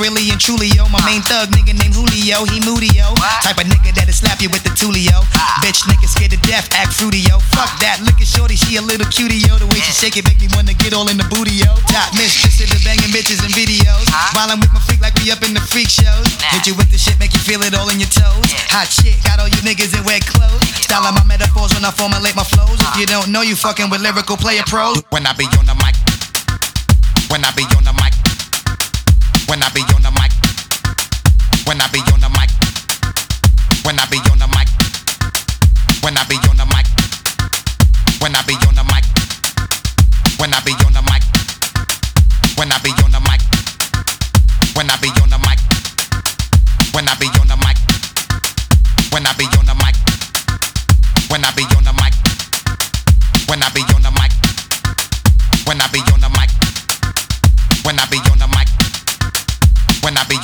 really and truly, yo. My main thug nigga named Julio, he moody, yo. Type of nigga that'll slap you with the tulio. Ah. Bitch nigga scared to death, act fruity, yo. Fuck that, look at shorty, she a little cutie, yo. The way she shake it make me wanna get all in the booty, yo. Top mistress of the banging bitches and videos. Violin with my freak like we up in the freak shows. Hit you with the shit, make you feel it all in your toes. Hot shit, got all you niggas in wet clothes. Styling my metaphors when I formulate my flows. If you don't know, you fucking with lyrical player pros. When I be on the mic. When I be on the mic. When I be on the mic. When I be on the mic. When I be on the mic. When I be on the mic. When I be on the mic. When I be on the mic. When I be on the mic. When I be on the mic. When I be on the mic. When I be on the mic. When I be on the mic. When I be